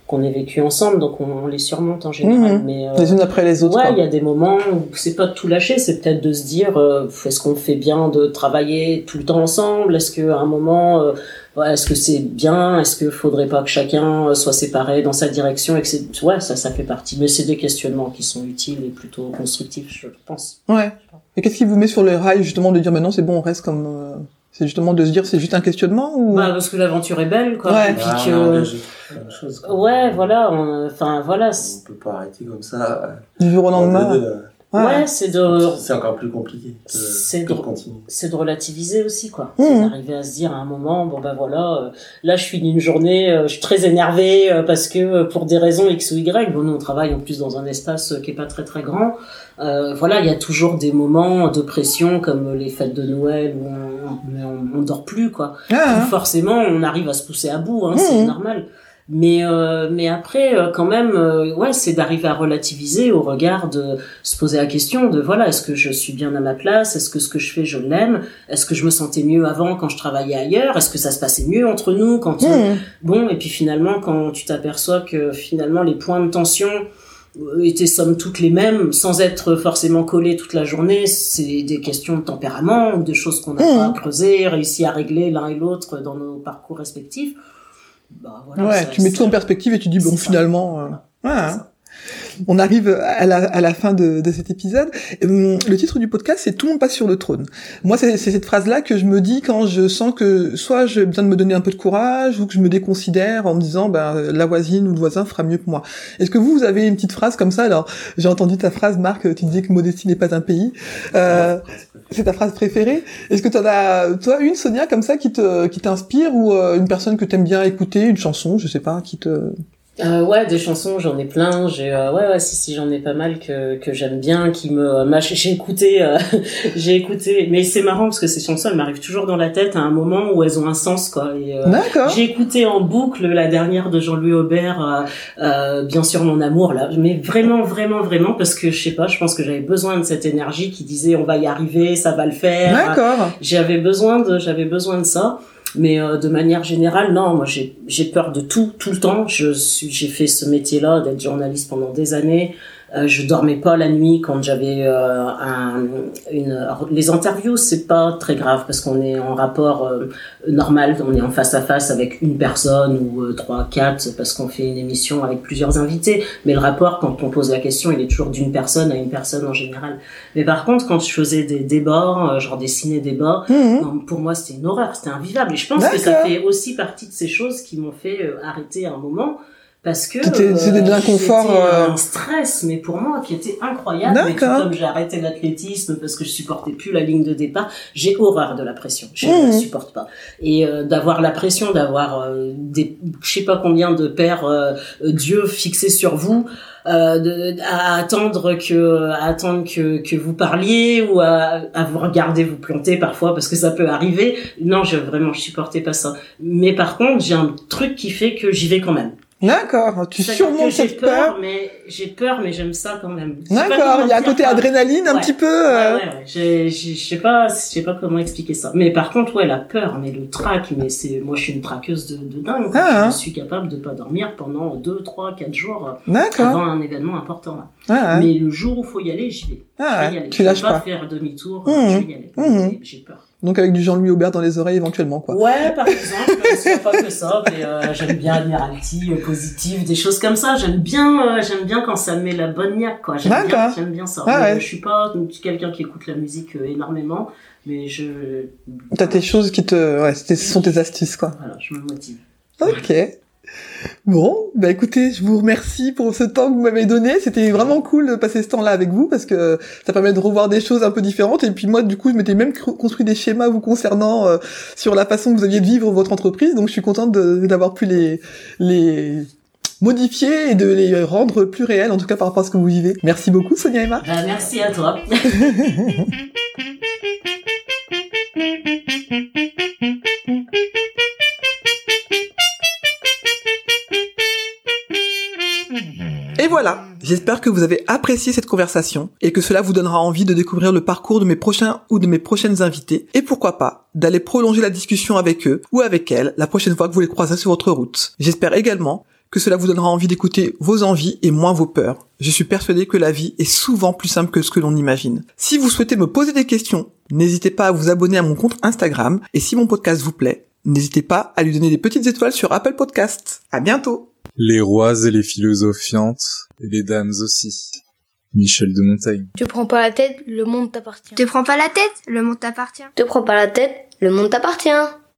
qu'on ait vécu ensemble, donc on, on les surmonte en général. Mhm. Mais euh, Les unes après les autres. Ouais, il y a des moments où c'est pas de tout lâcher, c'est peut-être de se dire euh, est-ce qu'on fait bien de travailler tout le temps ensemble? Est-ce qu'à un moment, euh, ouais, est-ce que c'est bien? Est-ce qu'il faudrait pas que chacun euh, soit séparé dans sa direction et que ouais, ça ça fait partie. Mais c'est des questionnements qui sont utiles et plutôt constructifs, je pense. Ouais. Et qu'est-ce qui vous met sur le rail justement de dire maintenant c'est bon on reste comme euh, c'est justement de se dire c'est juste un questionnement ou Bah parce que l'aventure est belle, quoi. Ouais. Et puis Ah, que chose, quoi. ouais, voilà, on- enfin voilà. On peut pas arrêter comme ça. du jour au euh, lendemain de- de- Ouais, c'est de C'est encore plus compliqué C'est de c'est de relativiser aussi quoi. Mhm. c'est d'arriver à se dire à un moment bon bah voilà euh, là je finis une journée euh, je suis très énervé parce que euh, pour des raisons x ou y bon nous on travaille en plus dans un espace euh, qui est pas très très grand. Euh, voilà il y a toujours des moments de pression comme les fêtes de Noël où on, on, on dort plus quoi. Ah, où forcément on arrive à se pousser à bout hein, c'est Mhm. normal mais euh, mais après euh, quand même euh, ouais c'est d'arriver à relativiser au regard de se poser la question de voilà est-ce que je suis bien à ma place? Est-ce que ce que je fais je l'aime? Est-ce que je me sentais mieux avant quand je travaillais ailleurs? Est-ce que ça se passait mieux entre nous quand on- Mmh. bon et puis finalement quand tu t'aperçois que finalement les points de tension euh, étaient somme toute les mêmes sans être forcément collés toute la journée c'est des questions de tempérament ou de choses qu'on n'a Mhm. pas creusé réussi à régler l'un et l'autre dans nos parcours respectifs bah, voilà, ouais, ça- tu mets tout en perspective et tu dis bon finalement. euh, ouais. On arrive à la, fin de, cet épisode. Hum, Le titre du podcast, c'est Tout le monde passe sur le trône. Moi, c'est cette phrase-là que je me dis quand je sens que soit j'ai besoin de me donner un peu de courage ou que je me déconsidère en me disant ben, la voisine ou le voisin fera mieux que moi. Est-ce que vous, vous avez une petite phrase comme ça? Alors, j'ai entendu ta phrase, Marc, tu disais que modestie n'est pas un pays. Euh, c'est ta phrase préférée. Est-ce que tu as, toi, une, Sonia, comme ça, qui te, qui t'inspire ou euh, une personne que t'aimes bien écouter, une chanson, je sais pas, qui te... Euh, ouais, des chansons, j'en ai plein. J'ai euh, ouais, ouais, si, si, j'en ai pas mal que que j'aime bien, qui me, m'a- j'ai écouté, euh, j'ai écouté. Mais c'est marrant parce que ces chansons, elles m'arrivent toujours dans la tête à un moment où elles ont un sens, quoi. Euh, D'accord. j'ai écouté en boucle la dernière de Jean-Louis Aubert, euh, euh, bien sûr mon amour là, mais vraiment, vraiment, vraiment parce que je sais pas, je pense que j'avais besoin de cette énergie qui disait on va y arriver, ça va le faire. D'accord. J'avais besoin de, j'avais besoin de ça. Mais euh, de manière générale, non, moi j'ai peur de tout, tout le temps. Je suis, j'ai fait ce métier-là d'être journaliste pendant des années. Euh, je dormais pas la nuit quand j'avais euh, un, une. alors, les interviews, c'est pas très grave parce qu'on est en rapport euh, normal, on est en face à face avec une personne ou euh, trois, quatre parce qu'on fait une émission avec plusieurs invités. Mais le rapport, quand on pose la question, il est toujours d'une personne à une personne en général. Mais par contre, quand je faisais des débats, euh, genre des ciné-débats, Mhm. non, pour moi, c'était une horreur, c'était invivable. Et je pense que ça fait aussi partie de ces choses qui m'ont fait euh, arrêter un moment. Parce que C'était- c'était de l'inconfort, euh, un stress, mais pour moi, qui était incroyable. Tout D'accord. comme j'ai arrêté l'athlétisme parce que je supportais plus la ligne de départ, j'ai horreur de la pression. Je ne la supporte pas. Et euh, d'avoir la pression, d'avoir euh, des, je sais pas combien de pères euh, euh, Dieu fixés sur vous, euh, de, à attendre que à attendre que, que vous parliez ou à, à vous regarder vous planter parfois parce que ça peut arriver non je vraiment je supportais pas ça mais par contre j'ai un truc qui fait que j'y vais quand même D'accord. Tu surmontes cette peur, peur. mais j'ai peur mais j'aime ça quand même Je D'accord. Il y a un côté adrénaline un Ouais. petit peu. Euh, ouais, ouais. J'ai- Je sais pas, je sais pas comment expliquer ça. Mais par contre, ouais, la peur, mais le trac, mais c'est, moi, je suis une traqueuse de, de dingue. Ah, hein. je suis capable de pas dormir pendant 2, 3, 4 jours euh, avant un événement important. là. Ah, ouais. Mais le jour où faut y aller, j'y vais. Ah, je vais y aller. tu je vais lâches pas pas. faire demi-tour, Mmh. je vais y aller. Mmh. J'ai peur. Donc avec du Jean-Louis Aubert dans les oreilles éventuellement quoi. Ouais, par exemple, c'est pas que ça, mais euh, j'aime bien Admiralty, euh, positif, des choses comme ça. J'aime bien, euh, j'aime bien quand ça met la bonne niaque, quoi. J'aime bien, D'accord. j'aime bien ça. Ah Mais, ouais. Je suis pas quelqu'un qui écoute la musique énormément, mais je, T'as tes choses qui te, ouais, ce sont tes astuces quoi. voilà, je me motive. Ok. Bon, bah écoutez, je vous remercie pour ce temps que vous m'avez donné. C'était vraiment cool de passer ce temps-là avec vous parce que ça permet de revoir des choses un peu différentes. Et puis moi, du coup, je m'étais même construit des schémas vous concernant euh, sur la façon que vous aviez de vivre votre entreprise. Donc je suis contente d'avoir pu les les modifier et de les rendre plus réels, en tout cas par rapport à ce que vous vivez. Merci beaucoup, Sonia et Marc. Bah, merci à toi. voilà, j'espère que vous avez apprécié cette conversation et que cela vous donnera envie de découvrir le parcours de mes prochains ou de mes prochaines invités et pourquoi pas d'aller prolonger la discussion avec eux ou avec elles la prochaine fois que vous les croiserez sur votre route. J'espère également que cela vous donnera envie d'écouter vos envies et moins vos peurs. Je suis persuadé que la vie est souvent plus simple que ce que l'on imagine. Si vous souhaitez me poser des questions, n'hésitez pas à vous abonner à mon compte Instagram et si mon podcast vous plaît, n'hésitez pas à lui donner des petites étoiles sur Apple Podcasts. À bientôt! Les rois et les philosophiantes, et les dames aussi. Michel de Montaigne. Te prends pas la tête, le monde t'appartient. Te prends pas la tête, le monde t'appartient. Te prends pas la tête, le monde t'appartient.